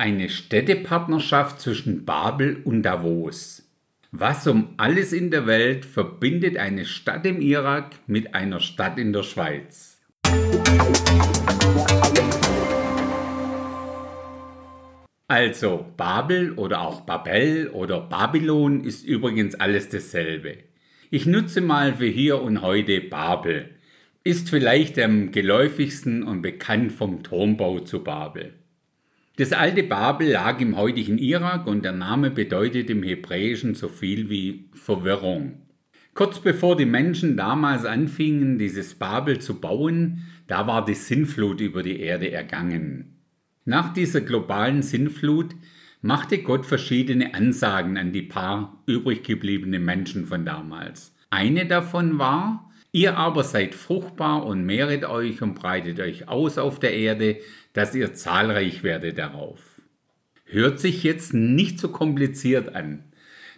Eine Städtepartnerschaft zwischen Babel und Davos. Was um alles in der Welt verbindet eine Stadt im Irak mit einer Stadt in der Schweiz? Also, Babel oder auch Babel oder Babylon ist übrigens alles dasselbe. Ich nutze mal für hier und heute Babel. Ist vielleicht am geläufigsten und bekannt vom Turmbau zu Babel. Das alte Babel lag im heutigen Irak und der Name bedeutet im Hebräischen so viel wie Verwirrung. Kurz bevor die Menschen damals anfingen, dieses Babel zu bauen, da war die Sinnflut über die Erde ergangen. Nach dieser globalen Sinnflut machte Gott verschiedene Ansagen an die paar übrig gebliebenen Menschen von damals. Eine davon war, ihr aber seid fruchtbar und mehret euch und breitet euch aus auf der Erde, dass ihr zahlreich werdet darauf. Hört sich jetzt nicht so kompliziert an.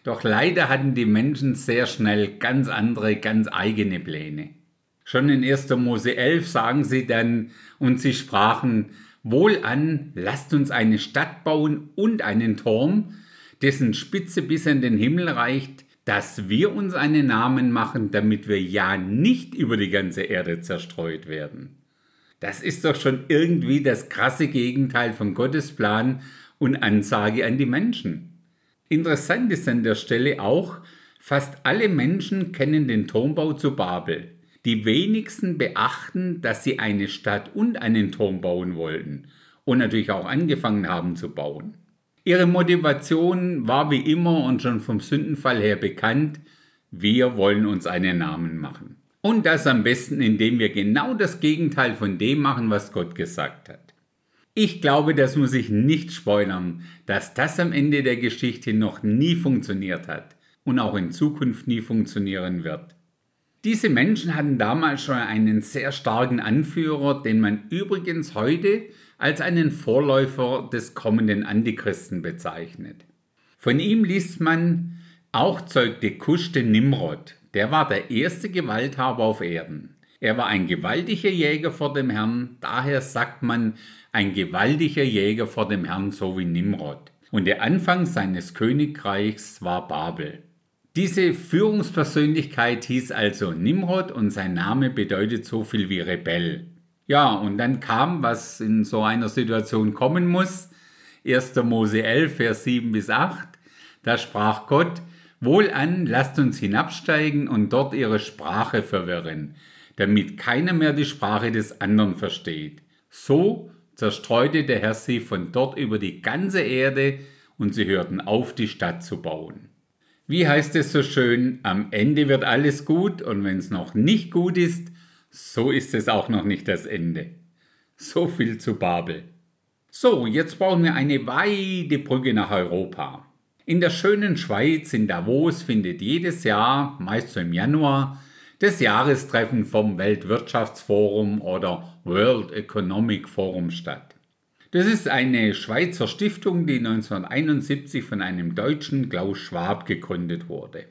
Doch leider hatten die Menschen sehr schnell ganz andere, ganz eigene Pläne. Schon in 1. Mose 11 sagen sie dann, und sie sprachen, Wohlan, lasst uns eine Stadt bauen und einen Turm, dessen Spitze bis an den Himmel reicht, dass wir uns einen Namen machen, damit wir ja nicht über die ganze Erde zerstreut werden. Das ist doch schon irgendwie das krasse Gegenteil von Gottes Plan und Ansage an die Menschen. Interessant ist an der Stelle auch, fast alle Menschen kennen den Turmbau zu Babel. Die wenigsten beachten, dass sie eine Stadt und einen Turm bauen wollten und natürlich auch angefangen haben zu bauen. Ihre Motivation war wie immer und schon vom Sündenfall her bekannt, wir wollen uns einen Namen machen. Und das am besten, indem wir genau das Gegenteil von dem machen, was Gott gesagt hat. Ich glaube, das muss ich nicht spoilern, dass das am Ende der Geschichte noch nie funktioniert hat und auch in Zukunft nie funktionieren wird. Diese Menschen hatten damals schon einen sehr starken Anführer, den man übrigens heute als einen Vorläufer des kommenden Antichristen bezeichnet. Von ihm liest man, auch zeugte Kusch den Nimrod, der war der erste Gewalthaber auf Erden. Er war ein gewaltiger Jäger vor dem Herrn, daher sagt man ein gewaltiger Jäger vor dem Herrn, so wie Nimrod. Und der Anfang seines Königreichs war Babel. Diese Führungspersönlichkeit hieß also Nimrod und sein Name bedeutet so viel wie Rebell. Ja, und dann kam, was in so einer Situation kommen muss, 1. Mose 11, Vers 7 bis 8, da sprach Gott, Wohlan, lasst uns hinabsteigen und dort ihre Sprache verwirren, damit keiner mehr die Sprache des anderen versteht. So zerstreute der Herr sie von dort über die ganze Erde und sie hörten auf, die Stadt zu bauen. Wie heißt es so schön, am Ende wird alles gut und wenn es noch nicht gut ist, so ist es auch noch nicht das Ende. So viel zu Babel. So, jetzt brauchen wir eine weite Brücke nach Europa. In der schönen Schweiz in Davos findet jedes Jahr, meist so im Januar, das Jahrestreffen vom Weltwirtschaftsforum oder World Economic Forum statt. Das ist eine Schweizer Stiftung, die 1971 von einem Deutschen Klaus Schwab gegründet wurde.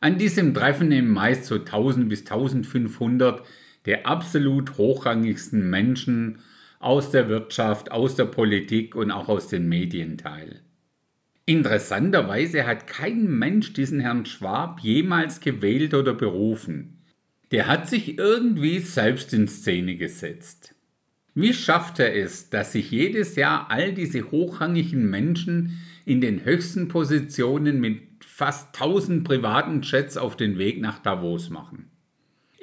An diesem Treffen nehmen meist so 1000 bis 1500 der absolut hochrangigsten Menschen aus der Wirtschaft, aus der Politik und auch aus den Medien teil. Interessanterweise hat kein Mensch diesen Herrn Schwab jemals gewählt oder berufen. Der hat sich irgendwie selbst in Szene gesetzt. Wie schafft er es, dass sich jedes Jahr all diese hochrangigen Menschen in den höchsten Positionen mit fast 1000 privaten Jets auf den Weg nach Davos machen?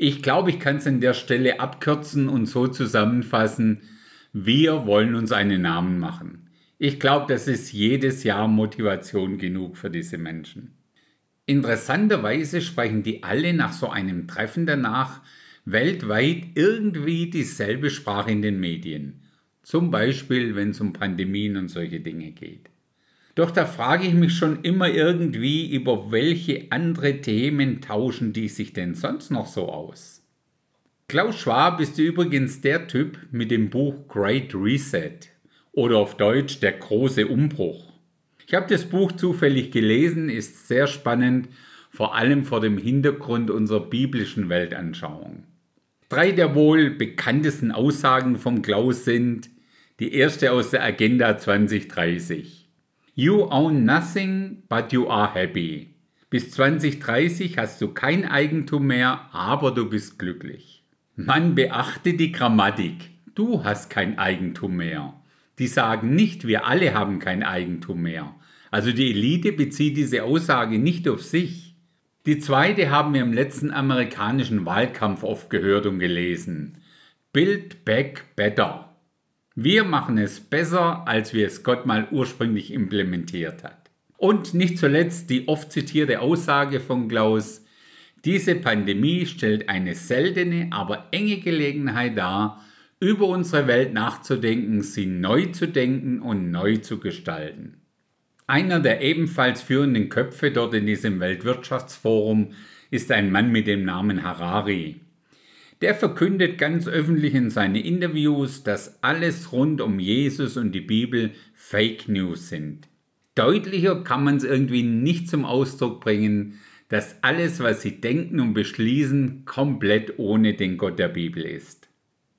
Ich glaube, ich kann es an der Stelle abkürzen und so zusammenfassen, wir wollen uns einen Namen machen. Ich glaube, das ist jedes Jahr Motivation genug für diese Menschen. Interessanterweise sprechen die alle nach so einem Treffen danach weltweit irgendwie dieselbe Sprache in den Medien. Zum Beispiel, wenn es um Pandemien und solche Dinge geht. Doch da frage ich mich schon immer irgendwie, über welche andere Themen tauschen die sich denn sonst noch so aus? Klaus Schwab ist übrigens der Typ mit dem Buch Great Reset oder auf Deutsch der große Umbruch. Ich habe das Buch zufällig gelesen, ist sehr spannend, vor allem vor dem Hintergrund unserer biblischen Weltanschauung. Drei der wohl bekanntesten Aussagen vom Klaus sind, Die erste aus der Agenda 2030. You own nothing, but you are happy. Bis 2030 hast du kein Eigentum mehr, aber du bist glücklich. Man beachte die Grammatik. Du hast kein Eigentum mehr. Die sagen nicht, wir alle haben kein Eigentum mehr. Also die Elite bezieht diese Aussage nicht auf sich. Die zweite haben wir im letzten amerikanischen Wahlkampf oft gehört und gelesen. Build back better. Wir machen es besser, als wir es Gott mal ursprünglich implementiert hat. Und nicht zuletzt die oft zitierte Aussage von Klaus, diese Pandemie stellt eine seltene, aber enge Gelegenheit dar, über unsere Welt nachzudenken, sie neu zu denken und neu zu gestalten. Einer der ebenfalls führenden Köpfe dort in diesem Weltwirtschaftsforum ist ein Mann mit dem Namen Harari. Der verkündet ganz öffentlich in seine Interviews, dass alles rund um Jesus und die Bibel Fake News sind. Deutlicher kann man es irgendwie nicht zum Ausdruck bringen, dass alles, was sie denken und beschließen, komplett ohne den Gott der Bibel ist.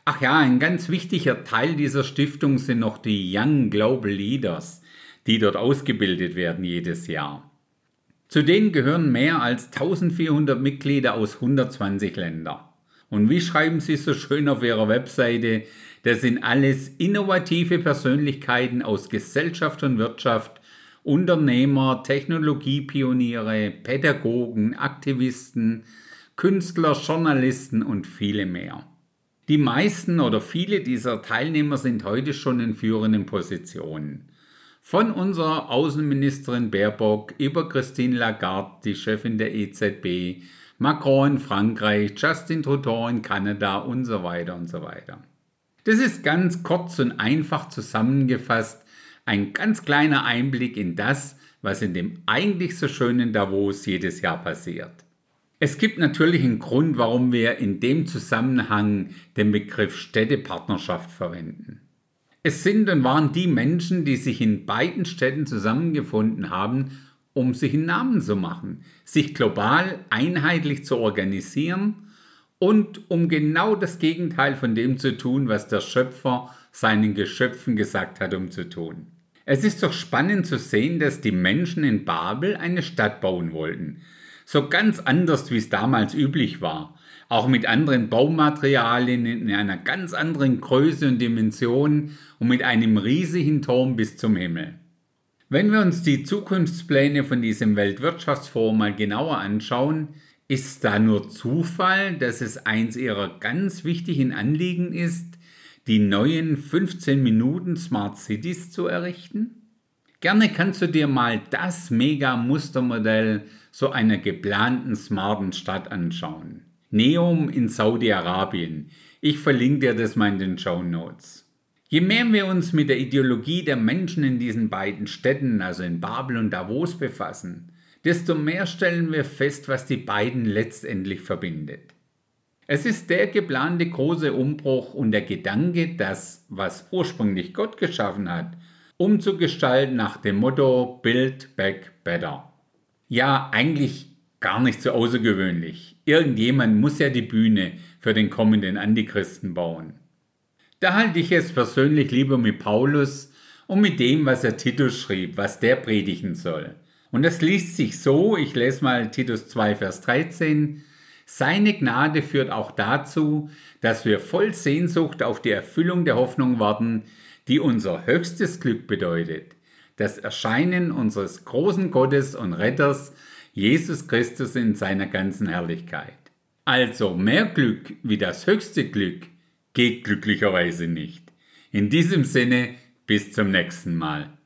Ach ja, ein ganz wichtiger Teil dieser Stiftung sind noch die Young Global Leaders, die dort ausgebildet werden jedes Jahr. Zu denen gehören mehr als 1400 Mitglieder aus 120 Ländern. Und wie schreiben Sie so schön auf Ihrer Webseite, das sind alles innovative Persönlichkeiten aus Gesellschaft und Wirtschaft, Unternehmer, Technologiepioniere, Pädagogen, Aktivisten, Künstler, Journalisten und viele mehr. Die meisten oder viele dieser Teilnehmer sind heute schon in führenden Positionen. Von unserer Außenministerin Baerbock über Christine Lagarde, die Chefin der EZB, Macron in Frankreich, Justin Trudeau in Kanada und so weiter und so weiter. Das ist ganz kurz und einfach zusammengefasst ein ganz kleiner Einblick in das, was in dem eigentlich so schönen Davos jedes Jahr passiert. Es gibt natürlich einen Grund, warum wir in dem Zusammenhang den Begriff Städtepartnerschaft verwenden. Es sind und waren die Menschen, die sich in beiden Städten zusammengefunden haben, um sich einen Namen zu machen, sich global einheitlich zu organisieren und um genau das Gegenteil von dem zu tun, was der Schöpfer seinen Geschöpfen gesagt hat, um zu tun. Es ist doch spannend zu sehen, dass die Menschen in Babel eine Stadt bauen wollten. So ganz anders, wie es damals üblich war. Auch mit anderen Baumaterialien in einer ganz anderen Größe und Dimension und mit einem riesigen Turm bis zum Himmel. Wenn wir uns die Zukunftspläne von diesem Weltwirtschaftsforum mal genauer anschauen, ist da nur Zufall, dass es eins ihrer ganz wichtigen Anliegen ist, die neuen 15 Minuten Smart Cities zu errichten? Gerne kannst du dir mal das Mega-Mustermodell so einer geplanten smarten Stadt anschauen. Neum in Saudi-Arabien. Ich verlinke dir das mal in den Show Notes. Je mehr wir uns mit der Ideologie der Menschen in diesen beiden Städten, also in Babel und Davos, befassen, desto mehr stellen wir fest, was die beiden letztendlich verbindet. Es ist der geplante große Umbruch und der Gedanke, das, was ursprünglich Gott geschaffen hat, umzugestalten nach dem Motto Build Back Better. Ja, eigentlich gar nicht so außergewöhnlich. Irgendjemand muss ja die Bühne für den kommenden Antichristen bauen. Da halte ich es persönlich lieber mit Paulus und mit dem, was er Titus schrieb, was der predigen soll. Und das liest sich so, ich lese mal Titus 2, Vers 13, seine Gnade führt auch dazu, dass wir voll Sehnsucht auf die Erfüllung der Hoffnung warten, die unser höchstes Glück bedeutet, das Erscheinen unseres großen Gottes und Retters, Jesus Christus in seiner ganzen Herrlichkeit. Also mehr Glück wie das höchste Glück geht glücklicherweise nicht. In diesem Sinne, bis zum nächsten Mal.